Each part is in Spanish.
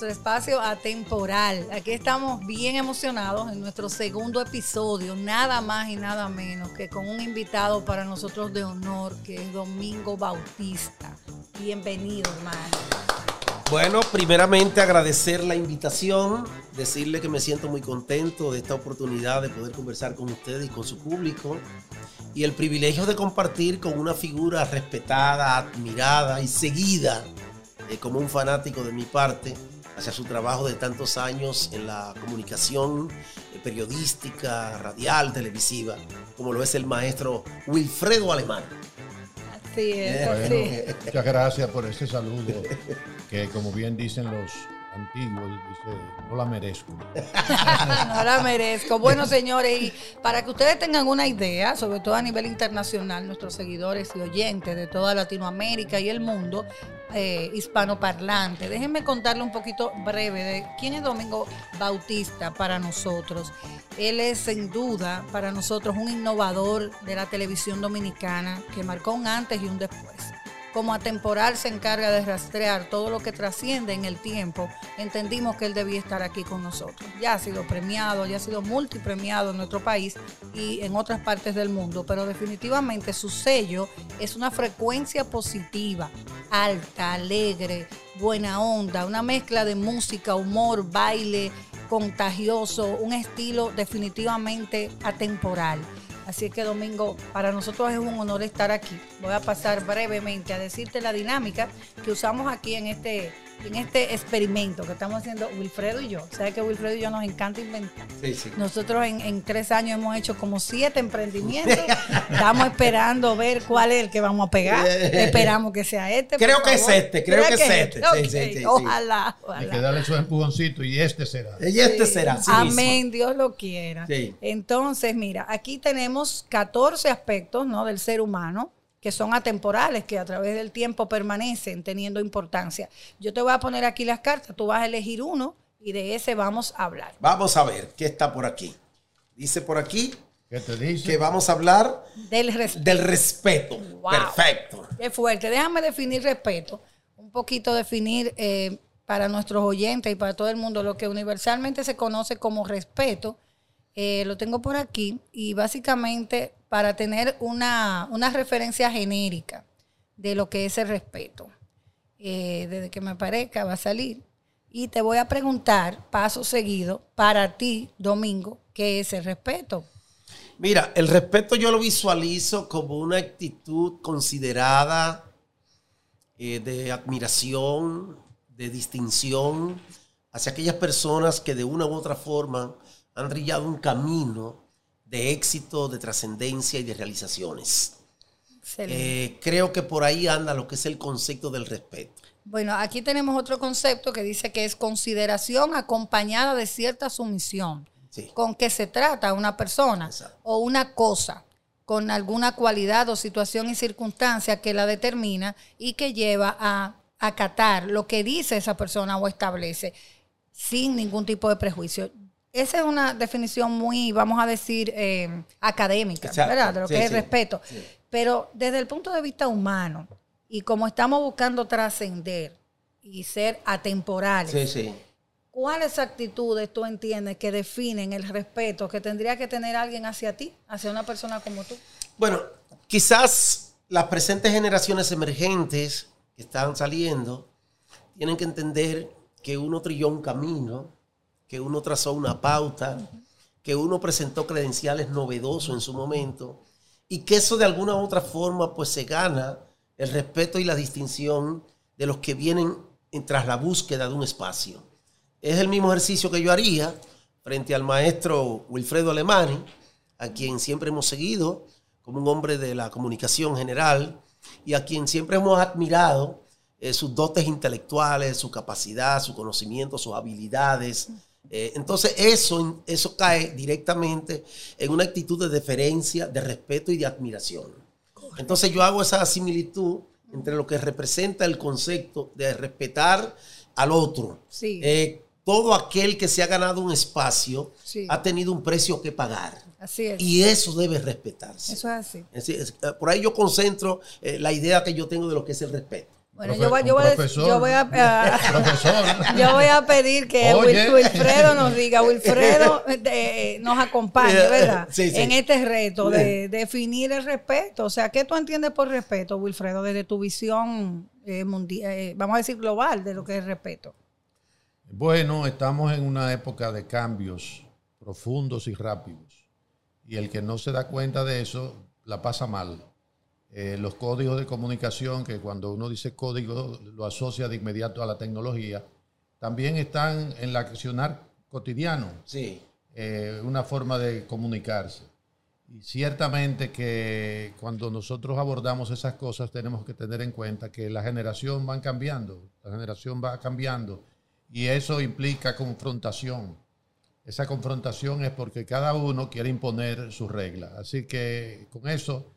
nuestro espacio atemporal. Aquí estamos bien emocionados en nuestro segundo episodio, nada más y nada menos que con un invitado para nosotros de honor, que es Domingo Bautista. Bienvenido, hermano. Bueno, primeramente agradecer la invitación, decirle que me siento muy contento de esta oportunidad de poder conversar con ustedes y con su público y el privilegio de compartir con una figura respetada, admirada y seguida eh, como un fanático de mi parte hacia su trabajo de tantos años en la comunicación eh, periodística, radial, televisiva, como lo es el maestro Wilfredo Alemán. Así es, Bueno, muchas gracias por ese saludo que como bien dicen los antiguos, dice, no la merezco. no la merezco. Bueno, señores, y para que ustedes tengan una idea, sobre todo a nivel internacional, nuestros seguidores y oyentes de toda Latinoamérica y el mundo eh, hispanoparlante, déjenme contarle un poquito breve de quién es Domingo Bautista para nosotros. Él es sin duda para nosotros un innovador de la televisión dominicana que marcó un antes y un después como atemporal se encarga de rastrear todo lo que trasciende en el tiempo, entendimos que él debía estar aquí con nosotros. Ya ha sido premiado, ya ha sido multipremiado en nuestro país y en otras partes del mundo, pero definitivamente su sello es una frecuencia positiva, alta, alegre, buena onda, una mezcla de música, humor, baile, contagioso, un estilo definitivamente atemporal. Así que Domingo, para nosotros es un honor estar aquí. Voy a pasar brevemente a decirte la dinámica que usamos aquí en este, en este experimento que estamos haciendo Wilfredo y yo. Sabes que Wilfredo y yo nos encanta inventar. Sí, sí. Nosotros en, en tres años hemos hecho como siete emprendimientos. Estamos esperando ver cuál es el que vamos a pegar. Esperamos que sea este. Creo que es este, creo que es este. Ok, Sí, sí. Ojalá, Hay que darle su empujoncito y este será. Y este será. sí mismo. Amén, Dios lo quiera. Sí. Entonces, mira, aquí tenemos 14 aspectos ¿no? del ser humano que son atemporales, que a través del tiempo permanecen teniendo importancia. Yo te voy a poner aquí las cartas, tú vas a elegir uno y de ese vamos a hablar. Vamos a ver qué está por aquí. Dice por aquí ¿Qué te dice? que vamos a hablar Del respeto. del respeto. Wow. Perfecto. Qué fuerte. Déjame definir respeto. Un poquito definir eh, para nuestros oyentes y para todo el mundo lo que universalmente se conoce como respeto. Eh, lo tengo por aquí y básicamente para tener una, una referencia genérica de lo que es el respeto. Eh, desde que me parezca va a salir. Y te voy a preguntar, paso seguido, para ti, Domingo, ¿qué es el respeto? Mira, el respeto yo lo visualizo como una actitud considerada eh, de admiración, de distinción hacia aquellas personas que de una u otra forma han brillado un camino de éxito, de trascendencia y de realizaciones. Eh, creo que por ahí anda lo que es el concepto del respeto. Bueno, aquí tenemos otro concepto que dice que es consideración acompañada de cierta sumisión. Sí. ¿Con qué se trata una persona Exacto. o una cosa con alguna cualidad o situación y circunstancia que la determina y que lleva a acatar lo que dice esa persona o establece sin ningún tipo de prejuicio? Esa es una definición muy, vamos a decir, eh, académica, Exacto. ¿verdad? De lo Sí, que es sí. respeto. Sí. Pero desde el punto de vista humano, y como estamos buscando trascender y ser atemporales. ¿cuáles actitudes tú entiendes que definen el respeto que tendría que tener alguien hacia ti, hacia una persona como tú? Bueno, quizás las presentes generaciones emergentes que están saliendo tienen que entender que uno trilló un camino, que uno trazó una pauta, que uno presentó credenciales novedosos en su momento y que eso de alguna u otra forma pues se gana el respeto y la distinción de los que vienen en- tras la búsqueda de un espacio. Es el mismo ejercicio que yo haría frente al maestro Wilfredo Alemani, a quien siempre hemos seguido como un hombre de la comunicación general y a quien siempre hemos admirado eh, sus dotes intelectuales, su capacidad, su conocimiento, sus habilidades. Eh, entonces eso, eso cae directamente en una actitud de deferencia, de respeto y de admiración. Entonces yo hago esa similitud entre lo que representa el concepto de respetar al otro. Sí. Eh, todo aquel que se ha ganado un espacio Sí. ha tenido un precio que pagar. Así es. Y eso debe respetarse. Eso es así. Es decir, es- eh, por ahí yo concentro eh, la idea que yo tengo de lo que es el respeto. Bueno, Profe- yo voy, yo voy a- profesor. yo voy a, a- Profesor. yo voy a pedir que. Wil- Wilfredo nos diga, Wilfredo nos acompañe, ¿verdad? Sí, sí. En este reto de definir el respeto. O sea, ¿qué tú entiendes por respeto, Wilfredo, desde tu visión eh, mundial, eh, vamos a decir global, de lo que es respeto? Bueno, estamos en una época de cambios profundos y rápidos. Y el que no se da cuenta de eso la pasa mal. Eh, los códigos de comunicación, que cuando uno dice código lo asocia de inmediato a la tecnología, también están en el accionar cotidiano, Sí. eh, una forma de comunicarse. Y ciertamente que cuando nosotros abordamos esas cosas tenemos que tener en cuenta que la generación va cambiando, la generación va cambiando y eso implica confrontación. Esa confrontación es porque cada uno quiere imponer sus reglas. Así que con eso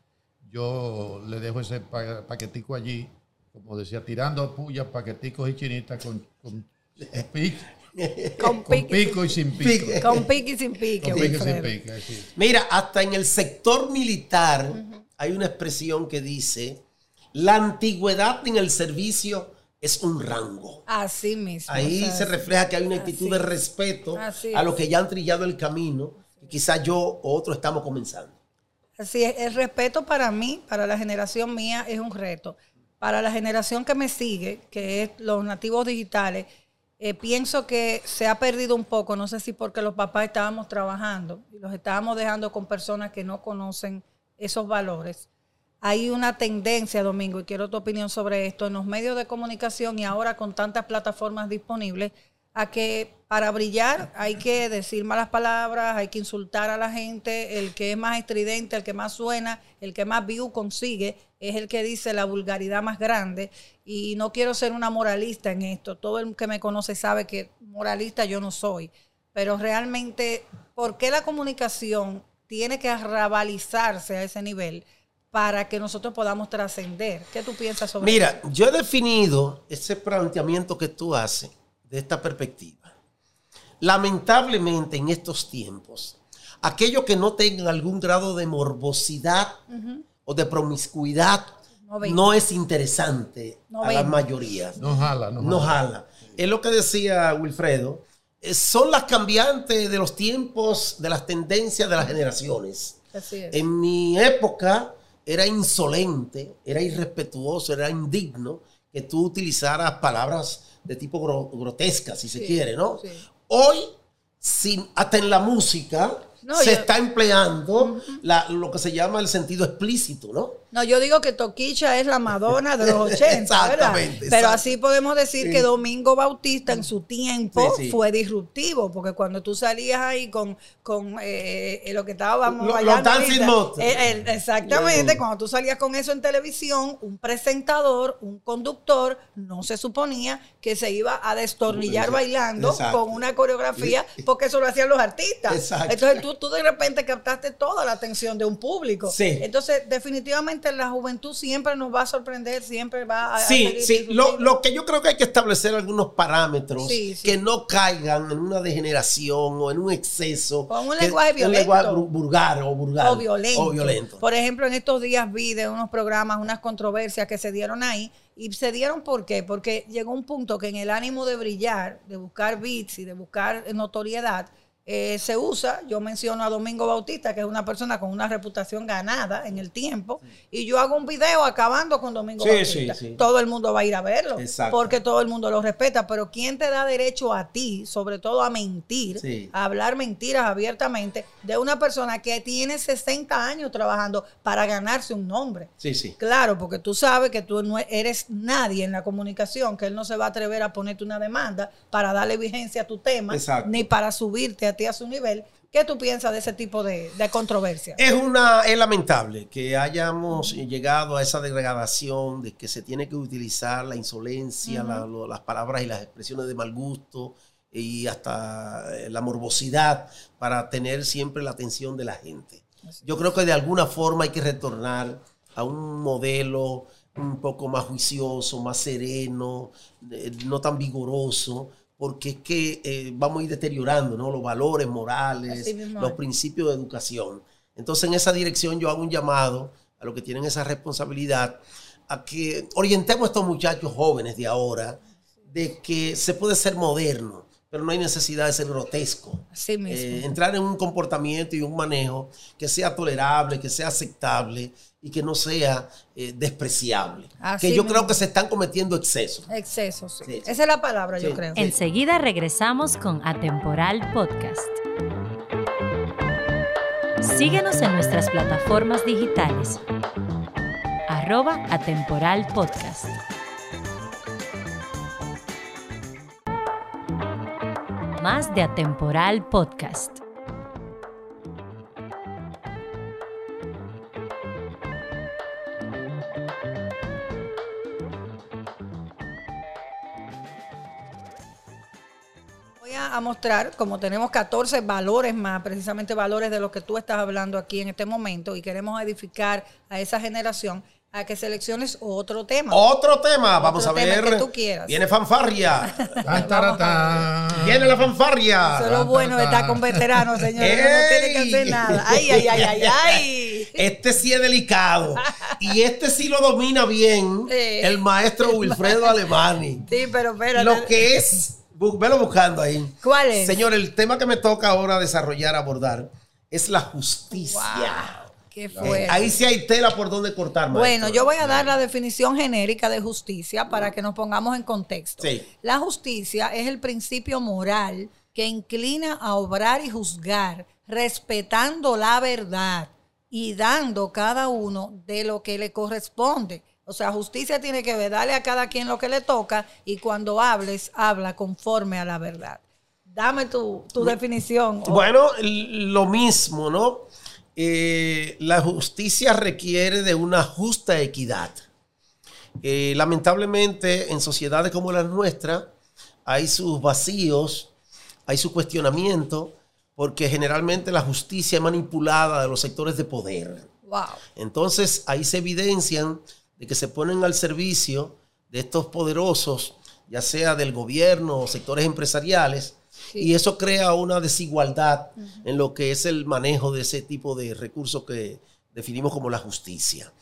yo le dejo ese pa- paquetico allí, como decía, tirando pullas, paqueticos y chinitas con, con, con pico, Con con pique, pico y sin pico. Pique. con pique y sin pique, Con pico y sin pico, así. Mira, hasta en el sector militar hay una expresión que dice, la antigüedad en el servicio es un rango. Así mismo. Ahí o sea, se refleja que hay una actitud así de es. respeto Así a los que ya han trillado el camino, que quizás yo o otro estamos comenzando. Así es, el respeto para mí, para la generación mía, es un reto. Para la generación que me sigue, que es los nativos digitales, eh, pienso que se ha perdido un poco, no sé si porque los papás estábamos trabajando y los estábamos dejando con personas que no conocen esos valores. Hay una tendencia, Domingo, y quiero tu opinión sobre esto, en los medios de comunicación y ahora con tantas plataformas disponibles, a que para brillar hay que decir malas palabras, hay que insultar a la gente, el que es más estridente, el que más suena, el que más view consigue, es el que dice la vulgaridad más grande. Y no quiero ser una moralista en esto, todo el que me conoce sabe que moralista yo no soy, pero realmente, ¿por qué la comunicación tiene que arrabalizarse a ese nivel? para que nosotros podamos trascender. ¿Qué tú piensas sobre eso? Mira, yo he definido ese planteamiento que tú haces de esta perspectiva. Lamentablemente en estos tiempos, aquellos que no tengan algún grado de morbosidad o de promiscuidad No es interesante No a ven. las mayorías. No jala, no, no jala. Es lo que decía Wilfredo. eh, Son las cambiantes de los tiempos, de las tendencias de las generaciones. Así es. En mi época era insolente, era irrespetuoso, era indigno que tú utilizaras palabras de tipo gro- grotescas, si se Sí, quiere, ¿no? sí. Hoy, sin, hasta en la música, No, se yo- está empleando la- lo que se llama el sentido explícito, ¿no? No, yo digo que Toquicha es la Madonna de los 80, Exactamente, ¿verdad? Pero así podemos decir Sí. que Domingo Bautista en su tiempo Sí, sí. fue disruptivo, porque cuando tú salías ahí con, con eh, lo que estábamos Lo- bailando los eh, eh, exactamente, cuando tú salías con eso en televisión, un presentador, un conductor, no se suponía que se iba a destornillar bailando Exacto. con una coreografía, porque eso lo hacían los artistas. Exacto. Entonces tú, tú de repente captaste toda la atención de un público. Entonces, definitivamente la juventud siempre nos va a sorprender, siempre va a... Sí, sí. Lo, lo que yo creo que hay que establecer algunos parámetros Sí, sí. que no caigan en una degeneración o en un exceso. O en un que- lenguaje Un violento. lenguaje bru- vulgar o vulgar. o violento. O violento. Por ejemplo, en estos días vi de unos programas unas controversias que se dieron ahí. ¿Y se dieron por qué? Porque llegó un punto que en el ánimo de brillar, de buscar beats y de buscar notoriedad, eh, se usa, yo menciono a Domingo Bautista, que es una persona con una reputación ganada en el tiempo, y yo hago un video acabando con Domingo Sí, Bautista. sí. Todo el mundo va a ir a verlo, Exacto. porque todo el mundo lo respeta, pero ¿quién te da derecho a ti, sobre todo a mentir, a hablar mentiras abiertamente de una persona que tiene 60 años trabajando para ganarse un nombre. Sí, sí. Claro, porque tú sabes que tú no eres nadie en la comunicación, que él no se va a atrever a ponerte una demanda para darle vigencia a tu tema, Exacto. ni para subirte a ti a su nivel. ¿Qué tú piensas de ese tipo de, de controversia? Es una es lamentable que hayamos llegado a esa degradación de que se tiene que utilizar la insolencia, la- las palabras y las expresiones de mal gusto y hasta eh, la morbosidad para tener siempre la atención de la gente. Yo creo que de alguna forma hay que retornar a un modelo un poco más juicioso, más sereno, eh, no tan vigoroso, porque es que eh, vamos a ir deteriorando ¿no? los valores morales, los principios de educación. Entonces, en esa dirección yo hago un llamado a los que tienen esa responsabilidad a que orientemos a estos muchachos jóvenes de ahora de que se puede ser moderno, pero no hay necesidad de ser grotesco. Así mismo. Eh, entrar en un comportamiento y un manejo que sea tolerable, que sea aceptable y que no sea eh, despreciable. Así que yo mismo. creo que se están cometiendo excesos. Exceso, sí. Esa es la palabra, yo creo. Enseguida regresamos con Atemporal Podcast. Síguenos en nuestras plataformas digitales. Arroba Atemporal Podcast. Más de Atemporal Podcast. Voy a, mostrar, como tenemos 14 valores más, precisamente valores de los que tú estás hablando aquí en este momento, y queremos edificar a esa generación a que selecciones otro tema. Otro tema, vamos Otro a tema ver. que tú quieras. Viene fanfarria. Viene la fanfarria. Eso es lo bueno de estar con veteranos, señores, no tiene que hacer nada. Ay, ay, ay, ay, ay. Este sí es delicado. Y este sí lo domina bien Sí. el maestro Wilfredo Alemani. Sí, pero espérate. Lo que es, velo buscando ahí. ¿Cuál es? Señor, el tema que me toca ahora desarrollar, abordar, es la justicia. Wow, qué Eh, fuerte. ahí sí hay tela por donde cortar, maestro. Bueno, yo voy a dar la definición genérica de justicia para que nos pongamos en contexto. Sí. La justicia es el principio moral que inclina a obrar y juzgar respetando la verdad y dando cada uno de lo que le corresponde. O sea, justicia tiene que ver, darle a cada quien lo que le toca y cuando hables, habla conforme a la verdad. Dame tu, tu definición. Bueno, lo mismo, ¿no? Eh, la justicia requiere de una justa equidad. Eh, lamentablemente, en sociedades como la nuestra, hay sus vacíos, hay su cuestionamiento, porque generalmente la justicia es manipulada de los sectores de poder. Wow. Entonces ahí se evidencian de que se ponen al servicio de estos poderosos, ya sea del gobierno o sectores empresariales, Sí. y eso crea una desigualdad en lo que es el manejo de ese tipo de recursos que definimos como la justicia.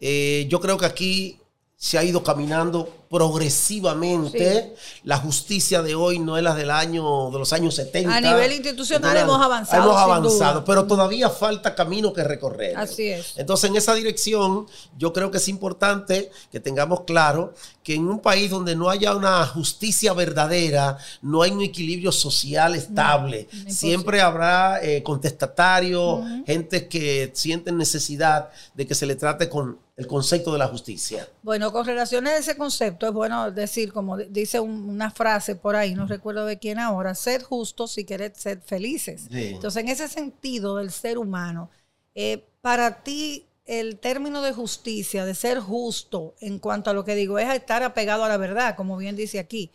Eh, yo creo que aquí se ha ido caminando progresivamente. La justicia de hoy no es la del año, de los años 70. A nivel institucional hemos avanzado, Hemos avanzado, duda. pero todavía falta camino que recorrer. Así es. Entonces, en esa dirección, yo creo que es importante que tengamos claro que en un país donde no haya una justicia verdadera, no hay un equilibrio social estable. Siempre habrá eh, contestatarios, gente que sienten necesidad de que se le trate con el concepto de la justicia. Bueno, con relación a ese concepto, es bueno decir, como di- dice un- una frase por ahí, no recuerdo de quién ahora, ser justos si querés ser felices. Sí. Entonces, en ese sentido del ser humano, eh, para ti el término de justicia, de ser justo en cuanto a lo que digo, es estar apegado a la verdad, como bien dice aquí.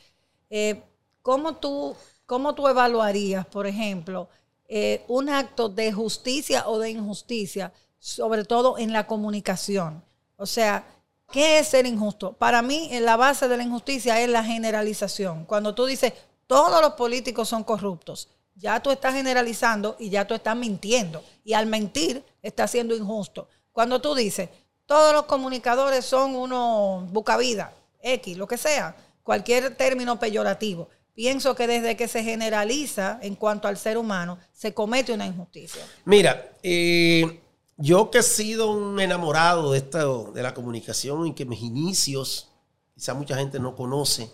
Eh, ¿cómo, tú, ¿Cómo tú evaluarías, por ejemplo, eh, un acto de justicia o de injusticia, sobre todo en la comunicación? O sea, ¿qué es ser injusto? Para mí, en la base de la injusticia es la generalización. Cuando tú dices, todos los políticos son corruptos, ya tú estás generalizando y ya tú estás mintiendo. Y al mentir, estás siendo injusto. Cuando tú dices, todos los comunicadores son unos bucavida, X, lo que sea, cualquier término peyorativo, pienso que desde que se generaliza en cuanto al ser humano, se comete una injusticia. Mira, eh, yo que he sido un enamorado de, esta, de la comunicación y que mis inicios, quizá mucha gente no conoce,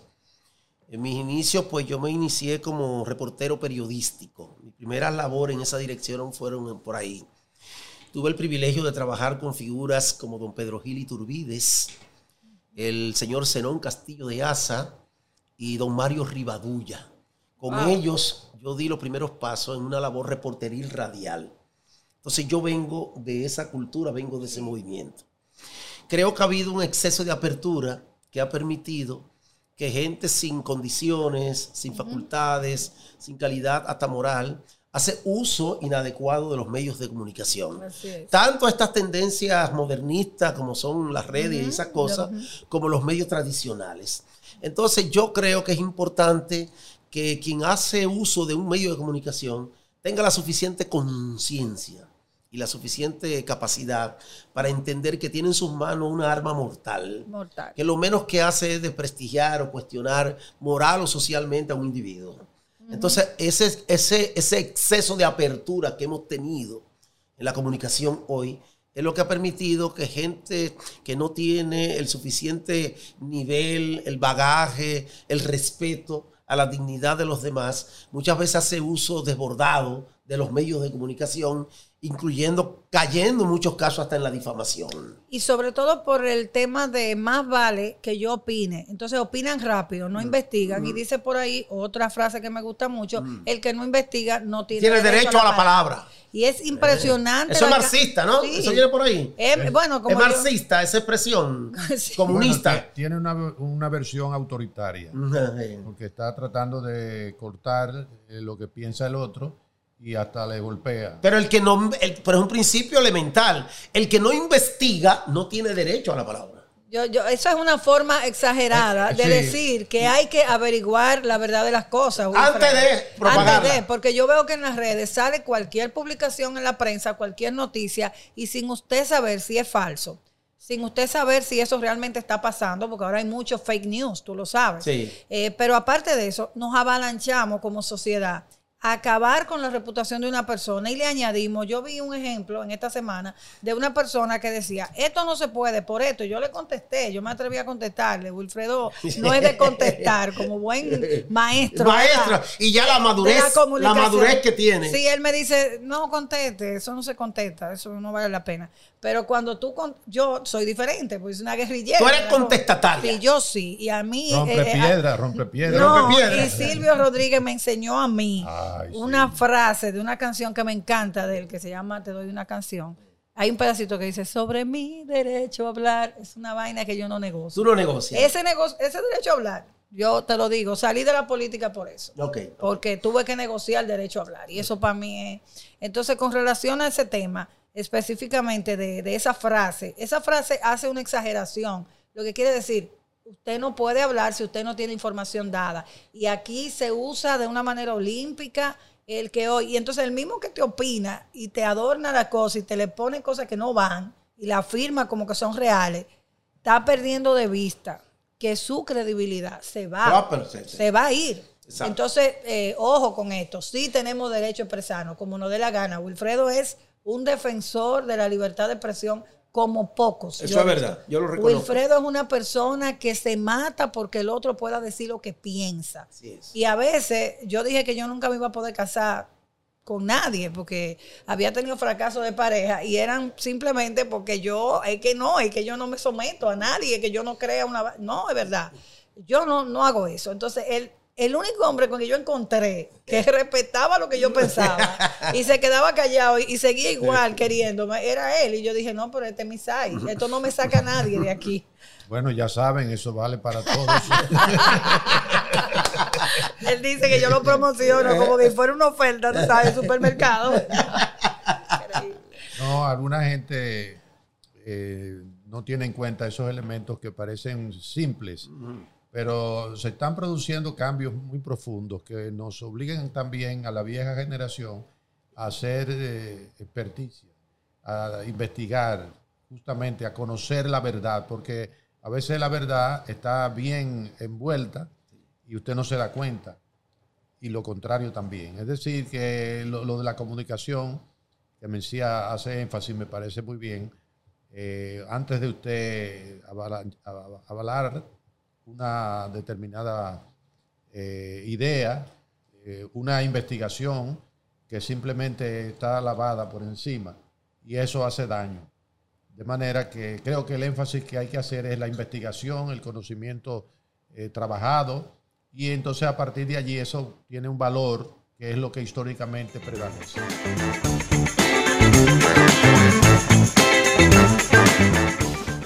en mis inicios pues yo me inicié como reportero periodístico. Mi primera labor en esa dirección fueron por ahí. Tuve el privilegio de trabajar con figuras como don Pedro Gil Iturbides, el señor Zenón Castillo de Asa y don Mario Rivadulla. Con Wow. ellos yo di los primeros pasos en una labor reporteril radial. Entonces yo vengo de esa cultura, vengo de ese movimiento. Creo que ha habido un exceso de apertura que ha permitido que gente sin condiciones, sin facultades, sin calidad hasta moral, hace uso inadecuado de los medios de comunicación. Tanto estas tendencias modernistas como son las redes y esas cosas, como los medios tradicionales. Entonces yo creo que es importante que quien hace uso de un medio de comunicación tenga la suficiente conciencia y la suficiente capacidad para entender que tiene en sus manos una arma mortal, Mortal. que lo menos que hace es desprestigiar o cuestionar moral o socialmente a un individuo. Entonces, ese, ese, ese exceso de apertura que hemos tenido en la comunicación hoy es lo que ha permitido que gente que no tiene el suficiente nivel, el bagaje, el respeto a la dignidad de los demás, muchas veces hace uso desbordado de los medios de comunicación, incluyendo, cayendo en muchos casos hasta en la difamación. Y sobre todo por el tema de más vale que yo opine. Entonces opinan rápido, Mm. no investigan. Y dice por ahí otra frase que me gusta mucho, el que no investiga no tiene, Tiene derecho a la palabra. Y es impresionante. Eso es marxista, ¿no? Sí. Eso viene por ahí. Eh, bueno, como es yo- marxista esa expresión Sí. comunista. Bueno, tiene una, una versión autoritaria, porque está tratando de cortar eh, lo que piensa el otro y hasta le golpea. Pero el que no, el- pero es un principio elemental. El que no investiga no tiene derecho a la palabra. Yo, yo, eso es una forma exagerada de sí. decir que hay que averiguar la verdad de las cosas. Wilfred. Antes de propagarla. Antes de, porque yo veo que en las redes sale cualquier publicación en la prensa, cualquier noticia, y sin usted saber si es falso, sin usted saber si eso realmente está pasando, porque ahora hay mucho fake news, tú lo sabes. Sí. Eh, pero aparte de eso, nos avalanchamos como sociedad acabar con la reputación de una persona y le añadimos, yo vi un ejemplo en esta semana de una persona que decía, esto no se puede por esto. Yo le contesté, yo me atreví a contestarle, Wilfredo no es de contestar como buen maestro. Maestro, y ya la madurez, la, comunicación. madurez que tiene. Sí, él me dice, no conteste, eso no se contesta, eso no vale la pena. Pero cuando tú, con- yo soy diferente, pues es una guerrillera. Tú eres contestataria. Sí, yo sí, y a mí... Rompe eh, eh, piedra, rompe piedra. no, rompe piedra. y Silvio Rodríguez me enseñó a mí Ay, sí. una frase de una canción que me encanta de él, que se llama Te doy una canción. Hay un pedacito que dice, sobre mi derecho a hablar, es una vaina que yo no negocio. Tú no negocias. Ese, negocio, ese derecho a hablar, yo te lo digo, salí de la política por eso. Ok. Porque tuve que negociar el derecho a hablar. Y eso para mí es... Entonces, con relación a ese tema, específicamente de, de esa frase, esa frase hace una exageración. Lo que quiere decir, usted no puede hablar si usted no tiene información dada. Y aquí se usa de una manera olímpica el que hoy... Y entonces el mismo que te opina y te adorna la cosa y te le pone cosas que no van y la afirma como que son reales, está perdiendo de vista que su credibilidad se va, se va a ir. Exacto. Entonces, eh, ojo con esto. Sí tenemos derecho a expresarnos, como nos dé la gana. Wilfredo es un defensor de la libertad de expresión como pocos. Eso yo es verdad, yo lo reconozco. Wilfredo es una persona que se mata porque el otro pueda decir lo que piensa. Así es. Y a veces yo dije que yo nunca me iba a poder casar con nadie porque había tenido fracaso de pareja y eran simplemente porque yo, es que no, es que yo no me someto a nadie, es que yo no crea una... No, es verdad. Yo no, no hago eso. Entonces, el, el único hombre con que yo encontré que respetaba lo que yo pensaba y se quedaba callado y, y seguía igual queriéndome, era él. Y yo dije, no, pero este es mi size. Esto no me saca a nadie de aquí. Bueno, ya saben, eso vale para todos. Él dice que yo lo promociono como que fuera una oferta, tú sabes, de supermercado. Increíble. No, alguna gente eh, no tiene en cuenta esos elementos que parecen simples, pero se están produciendo cambios muy profundos que nos obligan también a la vieja generación a hacer eh, experticia, a investigar, justamente a conocer la verdad, porque a veces la verdad está bien envuelta y usted no se da cuenta y lo contrario también. Es decir, que lo, de la comunicación, que Mencía hace énfasis, me parece muy bien. Eh, antes de usted avalar una determinada eh, idea, eh, una investigación que simplemente está lavada por encima y eso hace daño. De manera que creo que el énfasis que hay que hacer es la investigación, el conocimiento eh, trabajado, y entonces a partir de allí eso tiene un valor que es lo que históricamente prevalece.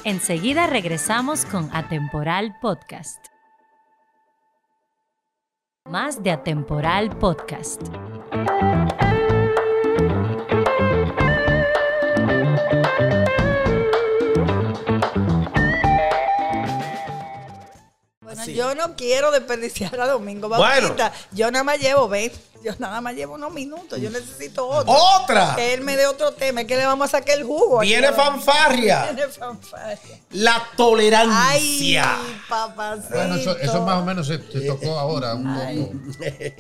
Enseguida regresamos con Atemporal Podcast. Más de Atemporal Podcast. Bueno, Yo no quiero desperdiciar a Domingo Bueno. Bautista. Yo nada más llevo 20. Yo nada más llevo unos minutos. Yo necesito otro. ¡Otra! Que él me dé otro tema. Es que le vamos a sacar el jugo. Viene fanfarria. Viene fanfarria. La Ay, tolerancia. papacito. Bueno, eso, eso más o menos se, se tocó ahora un poco.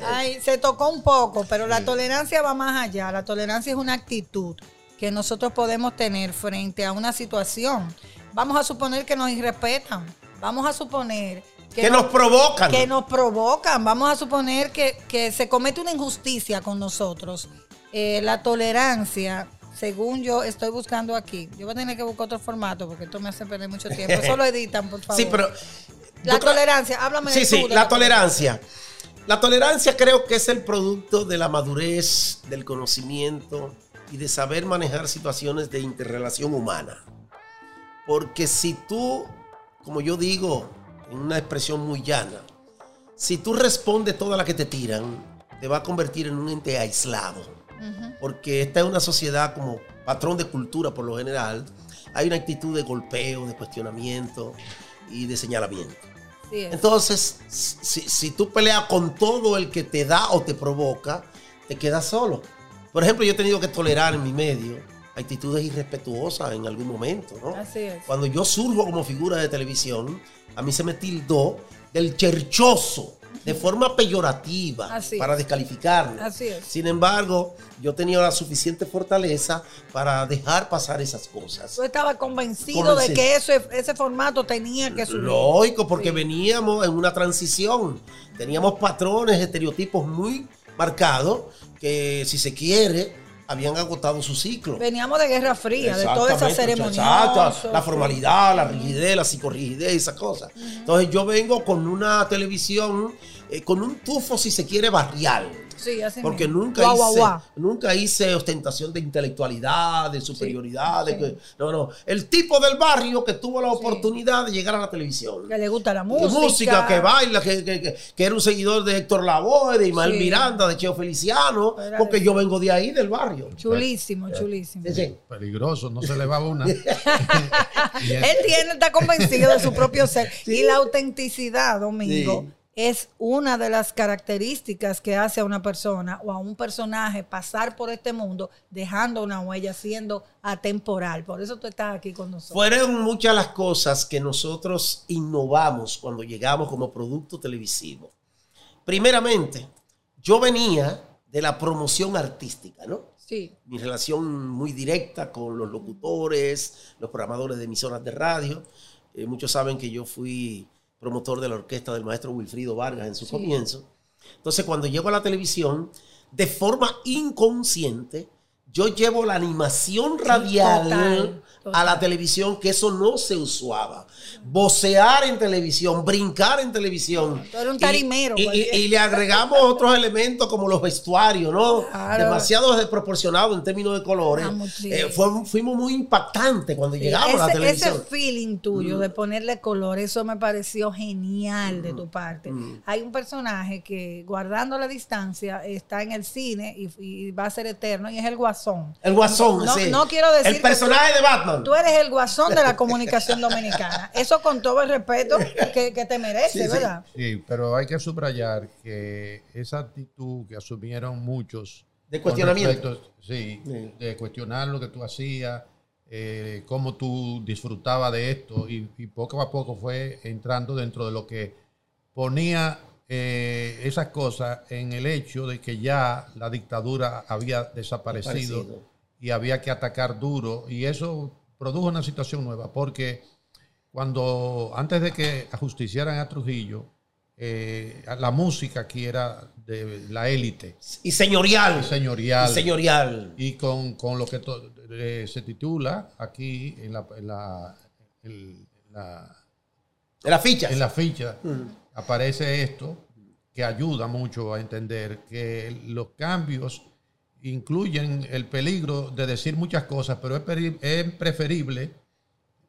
Ay, se tocó un poco, pero la tolerancia va más allá. La tolerancia es una actitud que nosotros podemos tener frente a una situación. Vamos a suponer que nos irrespetan. Vamos a suponer Que nos provocan. que nos provocan. Vamos a suponer que, que se comete una injusticia con nosotros. Eh, la tolerancia, según yo estoy buscando aquí, yo voy a tener que buscar otro formato porque esto me hace perder mucho tiempo. Eso lo editan, por favor. Sí, pero. La creo- tolerancia, háblame Sí, tú sí, de la tolerancia. La tolerancia creo que es el producto de la madurez, del conocimiento y de saber manejar situaciones de interrelación humana. Porque si tú, como yo digo, en una expresión muy llana, si tú respondes toda la que te tiran, te va a convertir en un ente aislado. Porque esta es una sociedad como patrón de cultura por lo general. Hay una actitud de golpeo, de cuestionamiento y de señalamiento. Sí. Entonces, si, si tú peleas con todo el que te da o te provoca, te quedas solo. Por ejemplo, yo he tenido que tolerar en mi medio actitudes irrespetuosas en algún momento, ¿no? Así es. Cuando yo surjo como figura de televisión, a mí se me tildó del cherchoso de forma peyorativa Así para es. descalificarlo. Así es. Sin embargo, yo tenía la suficiente fortaleza para dejar pasar esas cosas. Tú estabas convencido, Convencido. de que ese, ese formato tenía que subir. Lógico, porque Sí. veníamos en una transición. Teníamos patrones, estereotipos muy marcados que, si se quiere, habían agotado su ciclo. Veníamos de Guerra Fría, de toda esa ceremonia. exacto, la formalidad, la rigidez, la psicorrigidez, esas cosas. Entonces yo vengo con una televisión, eh, con un tufo, si se quiere, barrial. Sí, así Porque mismo. nunca, Guau, hice, guau. nunca hice ostentación de intelectualidad, de superioridad. de que- no, no. El tipo del barrio que tuvo la oportunidad de llegar a la televisión. Que le gusta la música. música, que baila, que, que- que- que era un seguidor de Héctor Lavoe, de Ismael Sí. Miranda, de Cheo Feliciano, Era porque de- yo vengo de ahí, del barrio. Chulísimo, chulísimo. Sí, sí. Peligroso, no se le va una. Él tiene, está convencido de su propio ser. Y la autenticidad, Domingo, Sí. Es una de las características que hace a una persona o a un personaje pasar por este mundo dejando una huella, siendo atemporal. Por eso tú estás aquí con nosotros. Fueron muchas las cosas que nosotros innovamos cuando llegamos como producto televisivo. Primeramente, yo venía de la promoción artística, ¿no? Sí. mi relación muy directa con los locutores, los programadores de emisoras de radio. Eh, muchos saben que yo fui promotor de la orquesta del maestro Wilfrido Vargas en su comienzo. Entonces, cuando llego a la televisión, de forma inconsciente, yo llevo la animación radial. A la televisión, que eso no se usaba. Vocear en televisión, brincar en televisión. Tú eres un tarimero, y- y- cualquiera. y le agregamos otros elementos como los vestuarios, ¿no? Claro. Demasiado desproporcionados en términos de colores. Ah. Eh, fue- fuimos muy impactantes cuando Sí, llegamos a la televisión. ese feeling tuyo de ponerle color, eso me pareció genial de tu parte. Hay un personaje que, guardando la distancia, está en el cine y, y va a ser eterno y es el Guasón. El guasón, No- sí. no quiero decir El que personaje de Batman. Tú eres el Guasón de la comunicación dominicana. Eso con todo el respeto que, que te merece, Sí. ¿verdad? Sí, pero hay que subrayar que esa actitud que asumieron muchos De cuestionamiento. respecto- sí, Sí. de cuestionar lo que tú hacías, eh, cómo tú disfrutabas de esto y, y poco a poco fue entrando dentro de lo que ponía eh, esas cosas en el hecho de que ya la dictadura había desaparecido Desaparecido. y había que atacar duro y eso produjo una situación nueva porque cuando antes de que ajusticiaran a Trujillo eh, la música aquí era de la élite Y señorial. señorial Y señorial. y con, con lo que to- eh, se titula aquí en la, en la, en la, fichas. en la ficha Mm. aparece esto que ayuda mucho a entender que los cambios incluyen el peligro de decir muchas cosas, pero es, peri- es preferible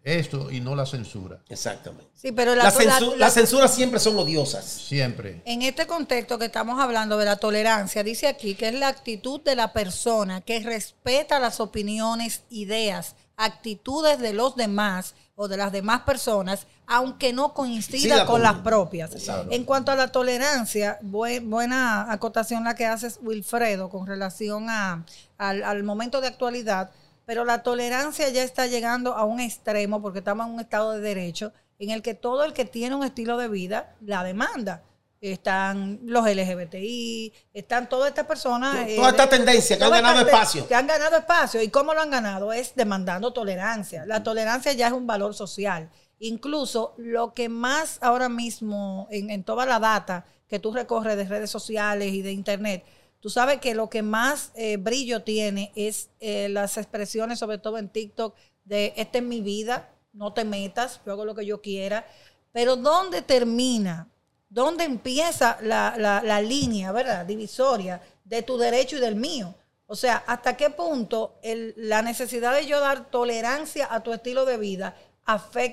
esto y no la censura. Exactamente. Sí, pero la, Las censu- la- las censuras siempre son odiosas. Siempre. En este contexto que estamos hablando de la tolerancia, dice aquí que es la actitud de la persona que respeta las opiniones, ideas, actitudes de los demás o de las demás personas, aunque no coincida con con- las propias. Exacto. En cuanto a la tolerancia, buen- buena acotación la que haces Wilfredo con relación a, al, al momento de actualidad, pero la tolerancia ya está llegando a un extremo porque estamos en un estado de derecho en el que todo el que tiene un estilo de vida la demanda. Están los LGBTI, están todas estas personas. Toda esta tendencia que han todas ganado estas espacio. Que han ganado espacio. ¿Y cómo lo han ganado? Es demandando tolerancia. La tolerancia ya es un valor social. Incluso lo que más ahora mismo en, en toda la data que tú recorres de redes sociales y de internet, tú sabes que lo que más eh, brillo tiene es eh, las expresiones, sobre todo en TikTok, de esta es mi vida, no te metas, yo hago lo que yo quiera. Pero ¿dónde termina? ¿Dónde empieza la, la- la línea, verdad, divisoria de tu derecho y del mío? O sea, ¿hasta qué punto el- la necesidad de yo dar tolerancia a tu estilo de vida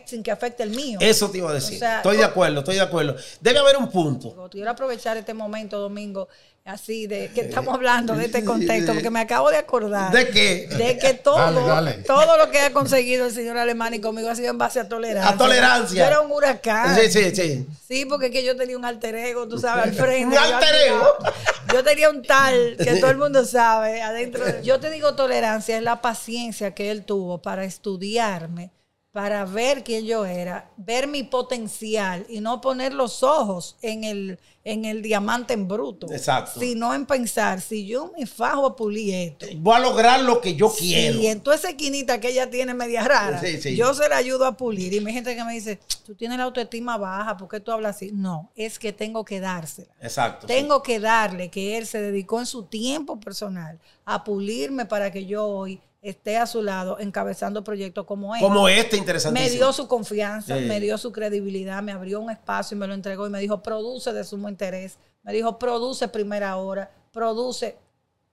sin que afecte el mío? Eso te iba a decir. O sea, estoy de acuerdo, estoy de acuerdo. Debe haber un punto. Quiero aprovechar este momento, Domingo, así de que estamos hablando de este contexto, porque me acabo de acordar ¿De qué? de que todo, Dale, dale. todo lo que ha conseguido el señor Alemán y conmigo ha sido en base a tolerancia. A tolerancia. Yo era un huracán. Sí, sí, sí. Sí, porque es que yo tenía un alter ego, tú sabes, al frente. Un alter ego. Yo tenía un tal que todo el mundo sabe adentro. de- Yo te digo tolerancia, es la paciencia que él tuvo para estudiarme, para ver quién yo era, ver mi potencial y no poner los ojos en el, en el diamante en bruto. Exacto. Sino en pensar, si yo me fajo a pulir esto, Voy a lograr lo que yo quiero. y en toda esa esquinita que ella tiene media rara, Sí, sí. yo se la ayudo a pulir. Y me hay gente que me dice, tú tienes la autoestima baja, ¿por qué tú hablas así? No, es que tengo que dársela. Exacto. Tengo que darle que él se dedicó en su tiempo personal a pulirme para que yo hoy esté a su lado encabezando proyectos como este. Como este, interesantísimo. Me dio su confianza, Sí. me dio su credibilidad, me abrió un espacio y me lo entregó y me dijo, produce de sumo interés. Me dijo, produce primera hora, produce.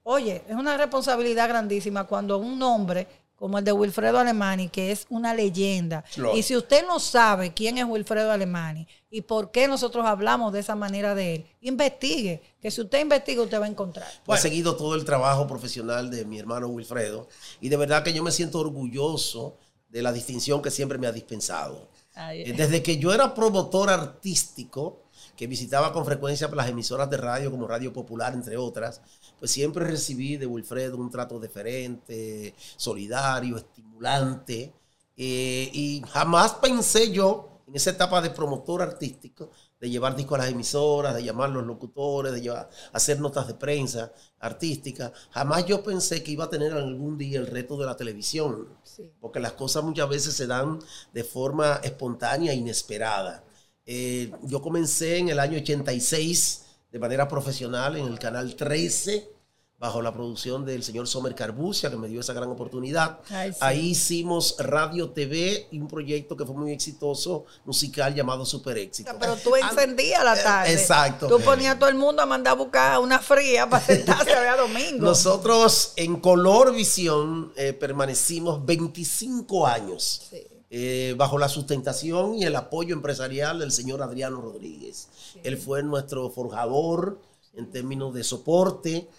Oye, es una responsabilidad grandísima cuando un hombre como el de Wilfredo Alemani, que es una leyenda. Claro. Y si usted no sabe quién es Wilfredo Alemani y por qué nosotros hablamos de esa manera de él, investigue. Que si usted investiga, usted va a encontrar. He seguido todo el trabajo profesional de mi hermano Wilfredo y de verdad que yo me siento orgulloso de la distinción que siempre me ha dispensado. Ay, Eh, Desde que yo era promotor artístico, que visitaba con frecuencia las emisoras de radio como Radio Popular, entre otras, pues siempre recibí de Wilfredo un trato deferente, solidario, estimulante. eh, y jamás pensé yo, en esa etapa de promotor artístico, de llevar discos a las emisoras, de llamar a los locutores, de llevar, hacer notas de prensa artística, jamás yo pensé que iba a tener algún día el reto de la televisión sí. porque las cosas muchas veces se dan de forma espontánea e inesperada. Eh, yo comencé en el año 86 de manera profesional en el canal 13, bajo la producción del señor Somer Carbucia, que me dio esa gran oportunidad. Ay, sí. Ahí hicimos Radio TV y un proyecto que fue muy exitoso, musical llamado Super Éxito. Pero tú encendías la tarde. Ah, Exacto. Tú ponías a todo el mundo a mandar a buscar una fría para sentarse a ver a domingo. Nosotros en Color Visión eh, permanecimos 25 años Sí. Eh, bajo la sustentación y el apoyo empresarial del señor Adriano Rodríguez. Él fue nuestro forjador en términos de soporte.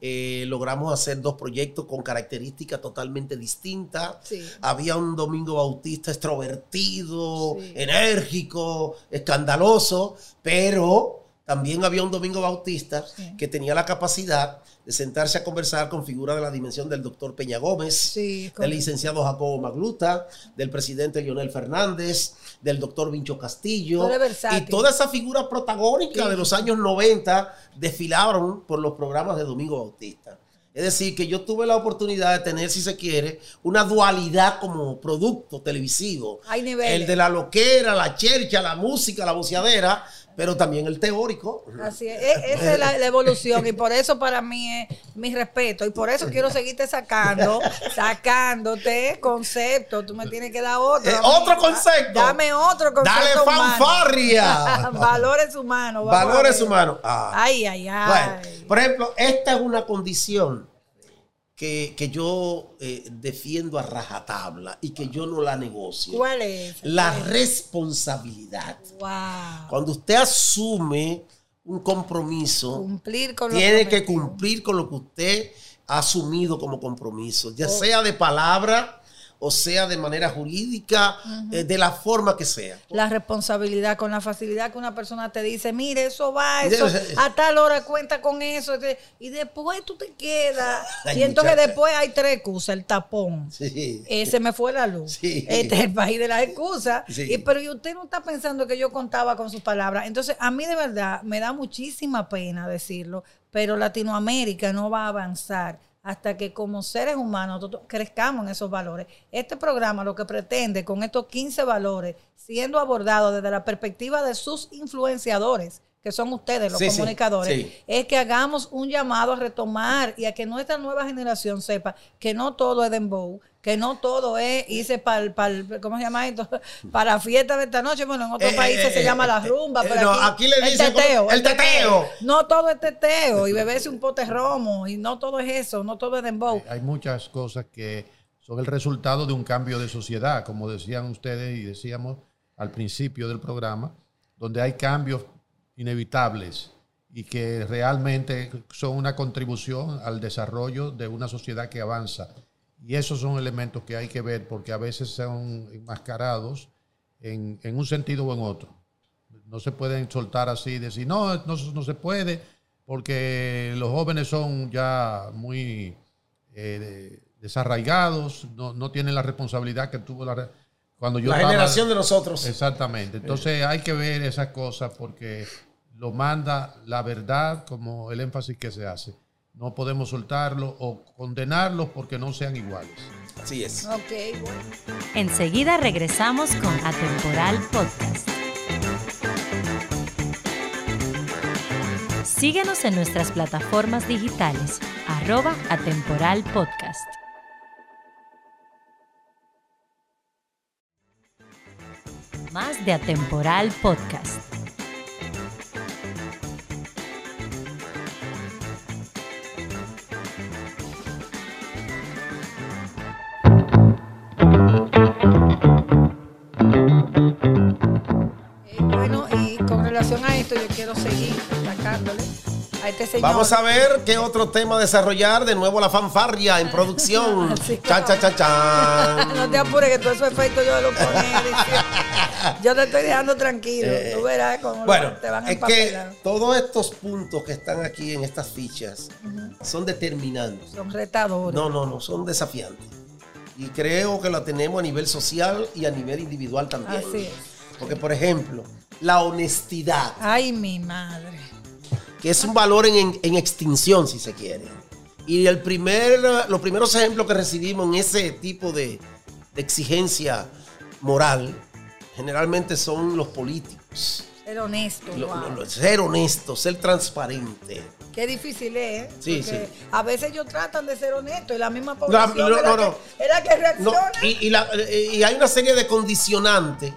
Eh, logramos hacer dos proyectos con características totalmente distintas. Sí. Había un Domingo Bautista extrovertido, Sí. enérgico, escandaloso, pero también había un Domingo Bautista Sí. que tenía la capacidad de sentarse a conversar con figuras de la dimensión del doctor Peña Gómez, Sí, del licenciado Jacobo Magluta, del presidente Leonel Fernández, del doctor Vincho Castillo. Y todas esas figuras protagónicas Sí. de los años 90 desfilaron por los programas de Domingo Bautista. Es decir, que yo tuve la oportunidad de tener, si se quiere, una dualidad como producto televisivo. Hay niveles. El de la loquera, la chercha, la música, la voceadera, pero también el teórico. Así es, E- esa es la, la evolución y por eso para mí es mi respeto y por eso quiero seguirte sacando, sacándote conceptos. Tú me tienes que dar otro. Eh, otro concepto. Dame otro concepto. Dale fanfarria. Valores humanos. Valores humanos. Ah. Ay, ay, ay. Bueno, por ejemplo, esta es una condición que, que yo eh, defiendo a rajatabla y que yo no la negocio. ¿Cuál es? La ¿Cuál es? responsabilidad. Wow. Cuando usted asume un compromiso, Cumplir con lo tiene que cumplir con lo que usted ha asumido como compromiso, ya Oh. sea de palabra o sea de manera jurídica, eh, de la forma que sea. La responsabilidad, con la facilidad que una persona te dice, mire, eso va, eso, a tal hora cuenta con eso, y después tú te quedas. Ay, y entonces muchacha. después hay tres excusas, el tapón. Sí. Eh, se me fue la luz. Sí. Este es el país de las excusas. Sí. Y, pero y usted no está pensando que yo contaba con sus palabras. Entonces, a mí de verdad me da muchísima pena decirlo, pero Latinoamérica no va a avanzar hasta que como seres humanos crezcamos en esos valores. Este programa lo que pretende con estos 15 valores, siendo abordados desde la perspectiva de sus influenciadores, que son ustedes los Sí, comunicadores, sí. es que hagamos un llamado a retomar y a que nuestra nueva generación sepa que no todo es dembow, que no todo es irse para el, ¿cómo se llama esto? Para la fiesta de esta noche. Bueno, en otros Eh, países eh, se eh, llama la rumba, pero no, aquí, aquí le el dicen teteo, como- el teteo. No todo es teteo y beberse un pote romo y no todo es eso, no todo es dembow. Hay muchas cosas que son el resultado de un cambio de sociedad, como decían ustedes y decíamos al principio del programa, donde hay cambios inevitables y que realmente son una contribución al desarrollo de una sociedad que avanza. Y esos son elementos que hay que ver porque a veces son enmascarados en, en un sentido o en otro. No se pueden soltar así y decir, no, no, no se puede porque los jóvenes son ya muy eh, desarraigados, no, no tienen la responsabilidad que tuvo la... Cuando yo la estaba- generación de nosotros. Exactamente. Entonces hay que ver esas cosas porque lo manda la verdad como el énfasis que se hace. No podemos soltarlo o condenarlos porque no sean iguales. Así es. Ok, bueno. Enseguida regresamos con Atemporal Podcast. Síguenos en nuestras plataformas digitales, arroba Atemporal Podcast. Más de Atemporal Podcast. Señor. Vamos a ver qué otro tema desarrollar. De nuevo la fanfarria en producción. Sí. Chan, chan, chan, chan. no te apures que todo esos efectos yo lo pongo. Yo te estoy dejando tranquilo. Tú verás cómo Eh, Bueno, te van a es que todos estos puntos que están aquí en estas fichas son determinantes. Son retadores. No, no, no, son desafiantes. Y creo que la tenemos a nivel social y a nivel individual también. Así es. Porque, por ejemplo, la honestidad, Ay, mi madre. Que es un valor en, en- extinción, si se quiere. Y el primer, los primeros ejemplos que recibimos en ese tipo de, de exigencia moral, generalmente son los políticos. Ser honesto. Lo- wow. lo- lo- ser honesto, ser transparente. Qué difícil es, ¿eh? Sí, Porque sí. a veces ellos tratan de ser honestos y la misma población no, es, la no, que, no. es la que No, reacciona. y, y la- eh, y hay una serie de condicionantes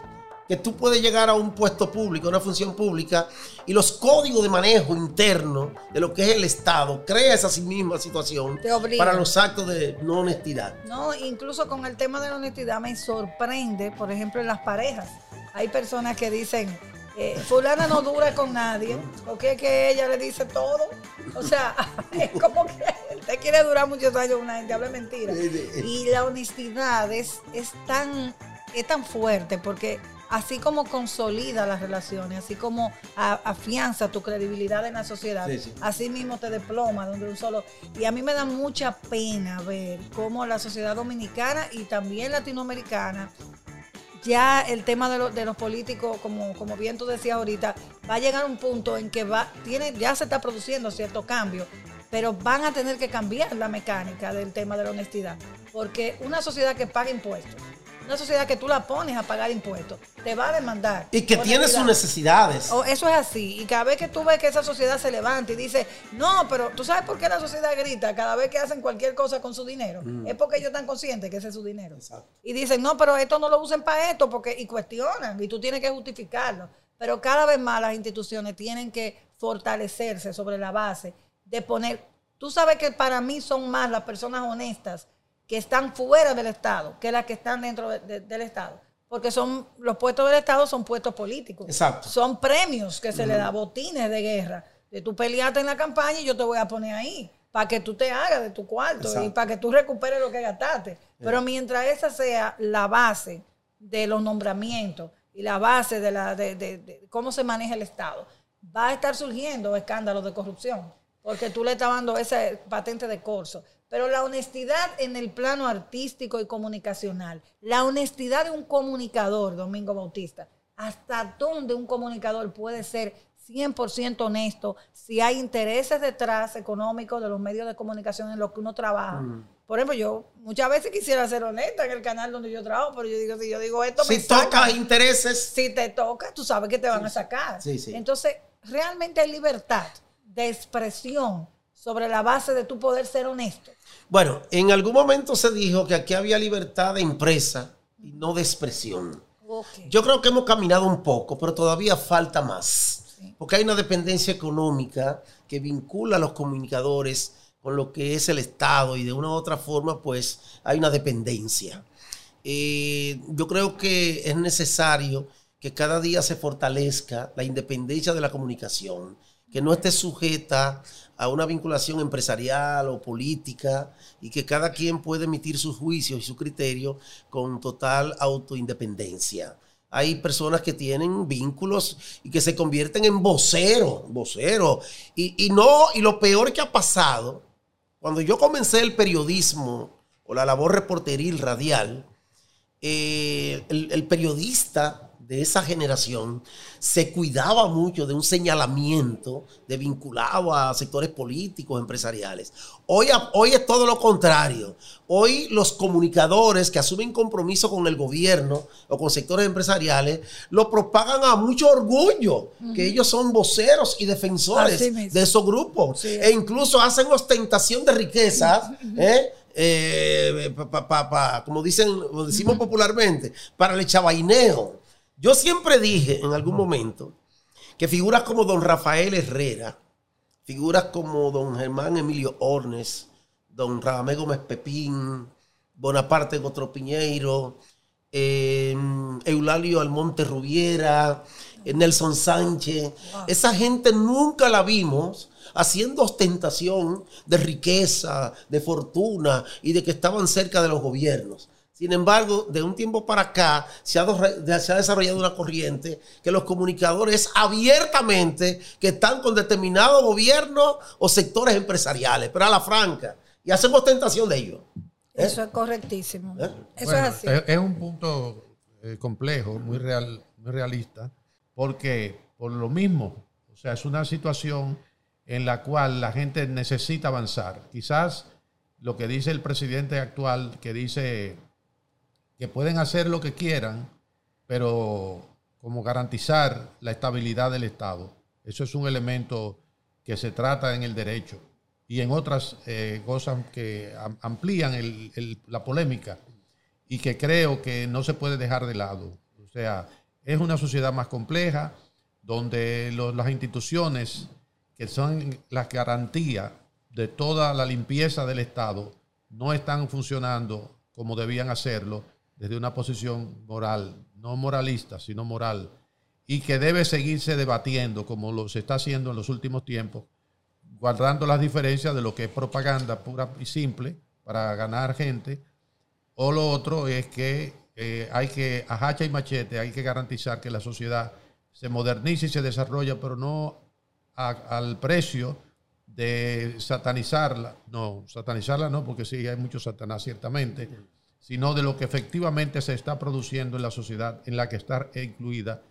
que tú puedes llegar a un puesto público, a una función pública, y los códigos de manejo interno de lo que es el Estado crea esa misma situación Te para los actos de no honestidad. No, incluso con el tema de la honestidad me sorprende, por ejemplo, en las parejas. Hay personas que dicen, eh, fulana no dura con nadie, porque es que ella le dice todo. O sea, es como que usted quiere durar muchos años una gente, habla mentira. Y la honestidad es, es, tan, es tan fuerte porque así como consolida las relaciones, así como afianza tu credibilidad en la sociedad, Sí, sí. así mismo te desploma donde un solo. Y a mí me da mucha pena ver cómo la sociedad dominicana y también latinoamericana, ya el tema de, lo- de los políticos, como, como bien tú decías ahorita, va a llegar a un punto en que va, tiene, ya se está produciendo cierto cambio, pero van a tener que cambiar la mecánica del tema de la honestidad. Porque una sociedad que paga impuestos, una sociedad que tú la pones a pagar impuestos, te va a demandar. Y que tiene sus necesidades. O eso es así. Y cada vez que tú ves que esa sociedad se levanta y dice, no, pero tú sabes por qué la sociedad grita cada vez que hacen cualquier cosa con su dinero. Es porque ellos están conscientes que ese es su dinero. Exacto. Y dicen, no, pero esto no lo usen para esto, porque, y cuestionan, y tú tienes que justificarlo. Pero cada vez más las instituciones tienen que fortalecerse sobre la base de poner, tú sabes que para mí son más las personas honestas que están fuera del Estado que las que están dentro de- de- del Estado. Porque son los puestos del Estado son puestos políticos. Exacto. Son premios que se le da, botines de guerra. De tú peleaste en la campaña y yo te voy a poner ahí. para que tú te hagas de tu cuarto y para que tú recuperes lo que gastaste. Pero mientras esa sea la base de los nombramientos y la base de, la, de, de- de cómo se maneja el Estado, va a estar surgiendo escándalos de corrupción, porque tú le estás dando esa patente de corso. Pero la honestidad en el plano artístico y comunicacional, la honestidad de un comunicador, Domingo Bautista, hasta dónde un comunicador puede ser 100% honesto si hay intereses detrás económicos de los medios de comunicación en los que uno trabaja. Por ejemplo, yo muchas veces quisiera ser honesta en el canal donde yo trabajo, pero yo digo, si yo digo esto, me Si toca sacan. intereses, Si te toca, tú sabes que te van a sacar. Sí, sí. Entonces, realmente hay libertad de expresión sobre la base de tu poder ser honesto. Bueno, en algún momento se dijo que aquí había libertad de empresa y no de expresión. Yo creo que hemos caminado un poco, pero todavía falta más. Sí. Porque hay una dependencia económica que vincula a los comunicadores con lo que es el Estado y de una u otra forma, pues hay una dependencia. Eh, yo creo que es necesario que cada día se fortalezca la independencia de la comunicación, que no esté sujeta a una vinculación empresarial o política y que cada quien pueda emitir sus juicios y su criterio con total autoindependencia. Hay personas que tienen vínculos y que se convierten en voceros, voceros. Y, y no, y lo peor que ha pasado, cuando yo comencé el periodismo o la labor reporteril radial, eh, el periodista de esa generación se cuidaba mucho de un señalamiento de vinculado a sectores políticos, empresariales. Hoy, hoy es todo lo contrario. Hoy los comunicadores que asumen compromiso con el gobierno o con sectores empresariales lo propagan a mucho orgullo, que ellos son voceros y defensores de esos grupos. Sí. E incluso hacen ostentación de riquezas, ¿eh? Eh, pa- pa- pa- pa- como dicen, lo decimos popularmente, para el chavaineo. Yo siempre dije en algún momento que figuras como don Rafael Herrera, figuras como don Germán Emilio Ornes, don Radamé Gómez Pepín, Bonaparte Gotro Piñeiro, eh, Eulalio Almonte Rubiera, eh, Nelson Sánchez. Esa gente nunca la vimos haciendo ostentación de riqueza, de fortuna y de que estaban cerca de los gobiernos. Sin embargo, de un tiempo para acá se ha, do- se ha desarrollado una corriente que los comunicadores abiertamente que están con determinado gobierno o sectores empresariales, pero a la franca, y hacen ostentación de ellos. ¿Eh? Eso es correctísimo. ¿Eh? Eso Bueno, es así. Es, es un punto eh, complejo, muy, real, muy realista, porque por lo mismo, o sea, es una situación en la cual la gente necesita avanzar. Quizás lo que dice el presidente actual, que dice que pueden hacer lo que quieran, pero como garantizar la estabilidad del Estado. Eso es un elemento que se trata en el derecho y en otras eh, cosas que am- amplían la polémica y que creo que no se puede dejar de lado. O sea, es una sociedad más compleja donde las instituciones que son las garantías de toda la limpieza del Estado no están funcionando como debían hacerlo desde una posición moral, no moralista, sino moral, y que debe seguirse debatiendo como lo se está haciendo en los últimos tiempos, guardando las diferencias de lo que es propaganda pura y simple para ganar gente, o lo otro es que eh, hay que, a hacha y machete, hay que garantizar que la sociedad se modernice y se desarrolla, pero no al precio de satanizarla. No, satanizarla no, porque sí hay mucho satanás ciertamente, sino de lo que efectivamente se está produciendo en la sociedad en la que está incluida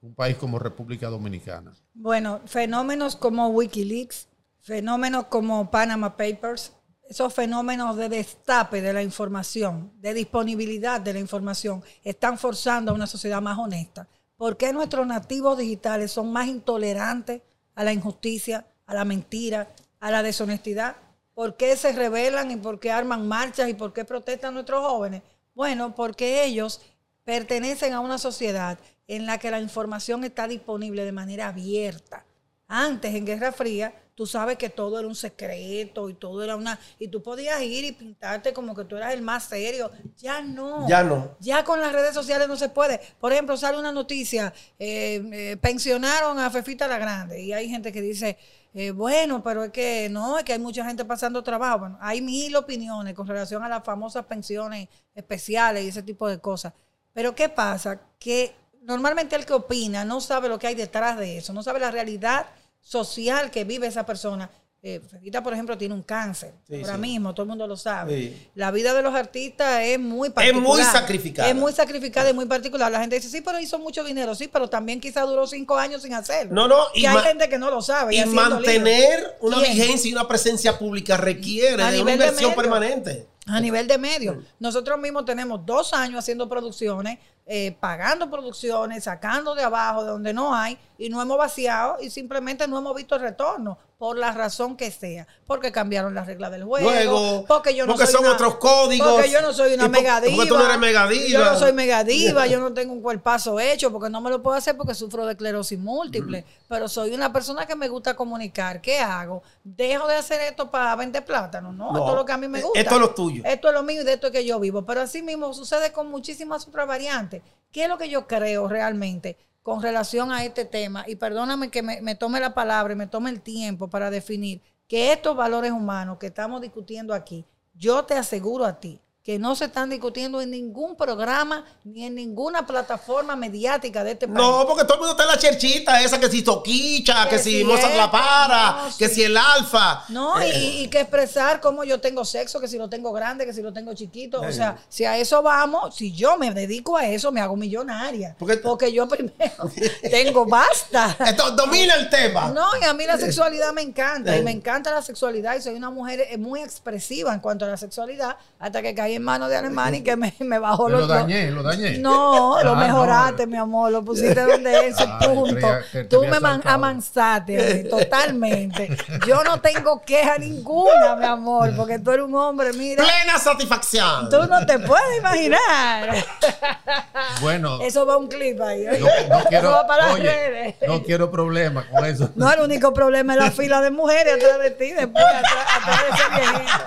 un país como República Dominicana. Bueno, fenómenos como Wikileaks, fenómenos como Panama Papers, esos fenómenos de destape de la información, de disponibilidad de la información, están forzando a una sociedad más honesta. ¿Por qué nuestros nativos digitales son más intolerantes a la injusticia, a la mentira, a la deshonestidad? ¿Por qué se rebelan y por qué arman marchas y por qué protestan nuestros jóvenes? Bueno, porque ellos pertenecen a una sociedad en la que la información está disponible de manera abierta. Antes, en Guerra Fría, tú sabes que todo era un secreto y todo era una... Y tú podías ir y pintarte como que tú eras el más serio. Ya no. Ya no. Ya con las redes sociales no se puede. Por ejemplo, sale una noticia, eh, eh, pensionaron a Fefita la Grande y hay gente que dice, eh, bueno, pero es que no, es que hay mucha gente pasando trabajo. Bueno, hay mil opiniones con relación a las famosas pensiones especiales y ese tipo de cosas. Pero ¿qué pasa? Que normalmente el que opina no sabe lo que hay detrás de eso, no sabe la realidad social que vive esa persona. Eh, por ejemplo, tiene un cáncer. Sí, Ahora sí. mismo, todo el mundo lo sabe. Sí. La vida de los artistas es muy Es particular. muy sacrificada. Es muy sacrificada y muy particular. La gente dice, sí, pero hizo mucho dinero. Sí, pero también quizá duró cinco años sin hacerlo. No, no, Y, y hay gente que no lo sabe. Y haciendo mantener una vigencia y una presencia pública requiere A de una de inversión permanente. A nivel de medios. Nosotros mismos tenemos dos años haciendo producciones, eh, pagando producciones, sacando de abajo de donde no hay, y no hemos vaciado y simplemente no hemos visto el retorno, por la razón que sea. Porque cambiaron las reglas del juego. Luego, porque yo no porque soy son una- otros códigos. Porque yo no soy una megadiva. porque tú no eres megadiva. Yo no soy megadiva, yo no tengo un cuerpazo hecho, porque no me lo puedo hacer porque sufro de esclerosis múltiple. Pero soy una persona que me gusta comunicar. ¿Qué hago? ¿Dejo de hacer esto para vender plátano? No, No, esto es lo que a mí me eh, gusta. esto es lo tuyo. Esto es lo mío y de esto es que yo vivo. Pero así mismo sucede con muchísimas otras variantes. ¿Qué es lo que yo creo realmente con relación a este tema? Y perdóname que me, me tome la palabra y me tome el tiempo para definir que estos valores humanos que estamos discutiendo aquí, yo te aseguro a ti que no se están discutiendo en ningún programa ni en ninguna plataforma mediática de este país. No, porque todo el mundo está en la cherchita esa, que si Toquicha, que, Que si si Mozart La Para, no, que sí. si el Alfa. No, Eh, y, y que expresar cómo yo tengo sexo, que si lo tengo grande, que si lo tengo chiquito. O Eh. sea, si a eso vamos, si yo me dedico a eso, me hago millonaria. Porque- Porque, yo primero tengo basta. Esto domina el tema. No, y a mí la sexualidad me encanta, y me encanta la sexualidad, y soy una mujer eh, muy expresiva en cuanto a la sexualidad, hasta que caí en manos de Alemán y que me, me bajó los lo dañé, lo dañé. No, lo Ah, mejoraste, no. mi amor, lo pusiste donde es, Ah, punto. creía que te Tú me man- amansaste a mí, totalmente. Yo no tengo queja ninguna, mi amor, porque tú eres un hombre, mira, Plena satisfacción. tú no te puedes imaginar. Bueno, Eso va un clip ahí. no, no Eso quiero, va para las redes. no quiero problemas con eso. No, el único problema es la fila de mujeres atrás de ti, después atrás, atrás de ese viejito.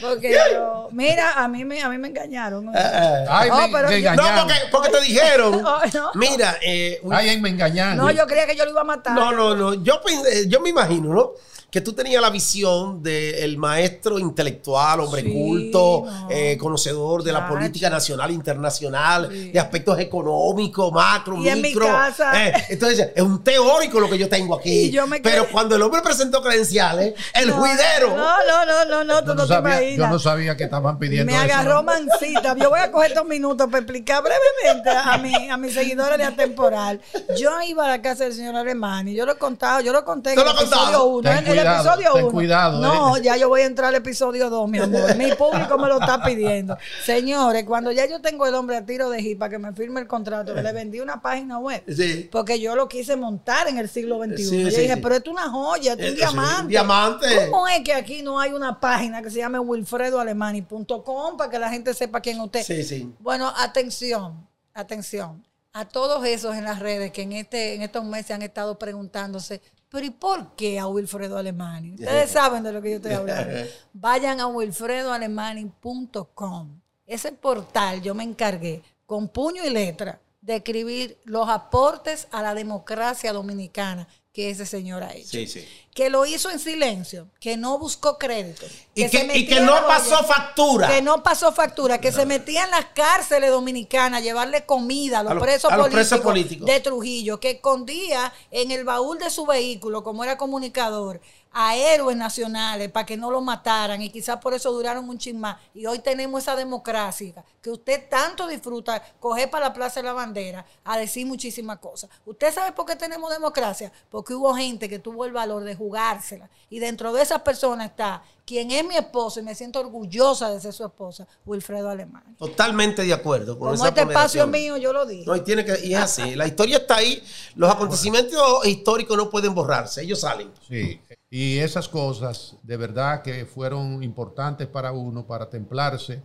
Porque yo, mira, a mí me, a mí me engañaron. ¿no? Ay, No, me, pero me yo- No, engañaron. porque, porque te dijeron. No. Mira, eh, un- Ay, me engañaron. No, yo creía que yo lo iba a matar. no, no, no. Yo, eh, yo me imagino, ¿no? Que tú tenías la visión del maestro intelectual, hombre Sí, culto, no. eh, conocedor de la Chacho. política nacional e internacional, de aspectos económicos, macro, Y en mi micro. casa. Eh, entonces, es un teórico lo que yo tengo aquí. Y yo me Pero cuando el hombre presentó credenciales, el No, juidero. No, no, no, no, no, tú Yo no, no te sabía, imaginas. yo no sabía que estaban pidiendo me eso, agarró ¿no? mancita. Yo voy a coger estos minutos para explicar brevemente a, mi, a mis seguidores de Atemporal. Yo iba a la casa del señor Alemán y yo lo he contado, yo lo conté en ¿Tú el lo has episodio contado? 1. Episodio ten 1. cuidado, No, eh. ya yo voy a entrar al episodio 2, mi amor. Mi público me lo está pidiendo. Señores, cuando ya yo tengo el hombre a tiro de para que me firme el contrato, le vendí una página web. Sí. Porque yo lo quise montar en el siglo XXI. Sí, yo sí, dije, pero esto es una joya, esto es Eh, un sí, diamante. diamante. ¿Cómo es que aquí no hay una página que se llame wilfredoalemani.com para que la gente sepa quién es usted? Sí, sí. Bueno, atención, atención. A todos esos en las redes que en, este, en estos meses han estado preguntándose, pero ¿y por qué a Wilfredo Alemani? Ustedes saben de lo que yo estoy hablando. Vayan a wilfredoalemani.com. Ese portal yo me encargué con puño y letra de escribir los aportes a la democracia dominicana que ese señor ha hecho Sí, sí. Que lo hizo en silencio, que no buscó crédito. Y se que, y que no pasó olla, factura. Que no pasó factura, que se metía en las cárceles dominicanas a llevarle comida a los, A los- presos, a los políticos presos políticos. de Trujillo, que escondía en el baúl de su vehículo, como era comunicador, a héroes nacionales para que no lo mataran y quizás por eso duraron un chin más. Y hoy tenemos esa democracia que usted tanto disfruta, coger para la Plaza de la Bandera a decir muchísimas cosas. ¿Usted sabe por qué tenemos democracia? Porque hubo gente que tuvo el valor de jugársela. Y dentro de esas personas está quien es mi esposo y me siento orgullosa de ser su esposa, Wilfredo Alemán. Totalmente de acuerdo con Como esa este espacio es mío, yo lo dije. No, y tiene que, y es así. La historia está ahí. Los acontecimientos históricos no pueden borrarse. Ellos salen. Sí, y esas cosas de verdad que fueron importantes para uno, para templarse,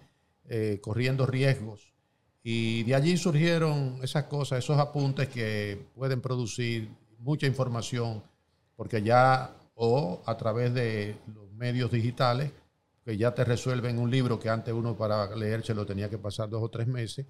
eh, corriendo riesgos. Y de allí surgieron esas cosas, esos apuntes que pueden producir mucha información, porque ya o a través de los medios digitales que ya te resuelven un libro que antes uno para leérselo tenía que pasar dos o tres meses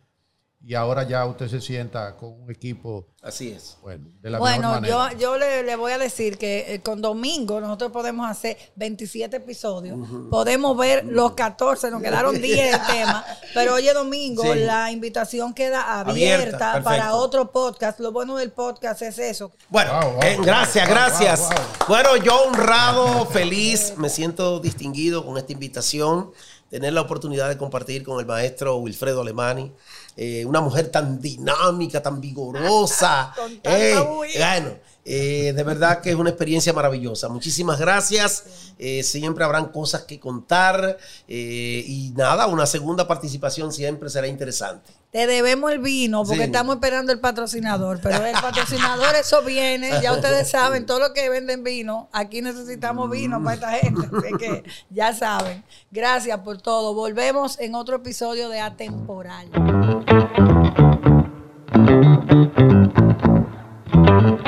y ahora ya usted se sienta con un equipo, Así es. bueno, de la mejor Bueno, manera. yo, yo le, le voy a decir que eh, con Domingo nosotros podemos hacer 27 episodios. Podemos ver los 14, nos quedaron 10 de tema. Pero oye, Domingo, Sí. la invitación queda Abierta, para otro podcast. Lo bueno del podcast es eso. Bueno, Wow, wow, eh, gracias, wow, gracias. wow, wow. Bueno, yo honrado, feliz, me siento distinguido con esta invitación, tener la oportunidad de compartir con el maestro Wilfredo Alemani, eh, una mujer tan dinámica, tan vigorosa. Con Eh, bueno, eh, de verdad que es una experiencia maravillosa. Muchísimas gracias. Siempre habrán cosas que contar y nada, una segunda participación siempre será interesante. Te debemos el vino porque Sí. estamos esperando el patrocinador, pero el patrocinador eso viene, ya ustedes saben, todo lo que venden vino, aquí necesitamos vino para esta gente, así que ya saben. Gracias por todo. Volvemos en otro episodio de Atemporal. Thank you.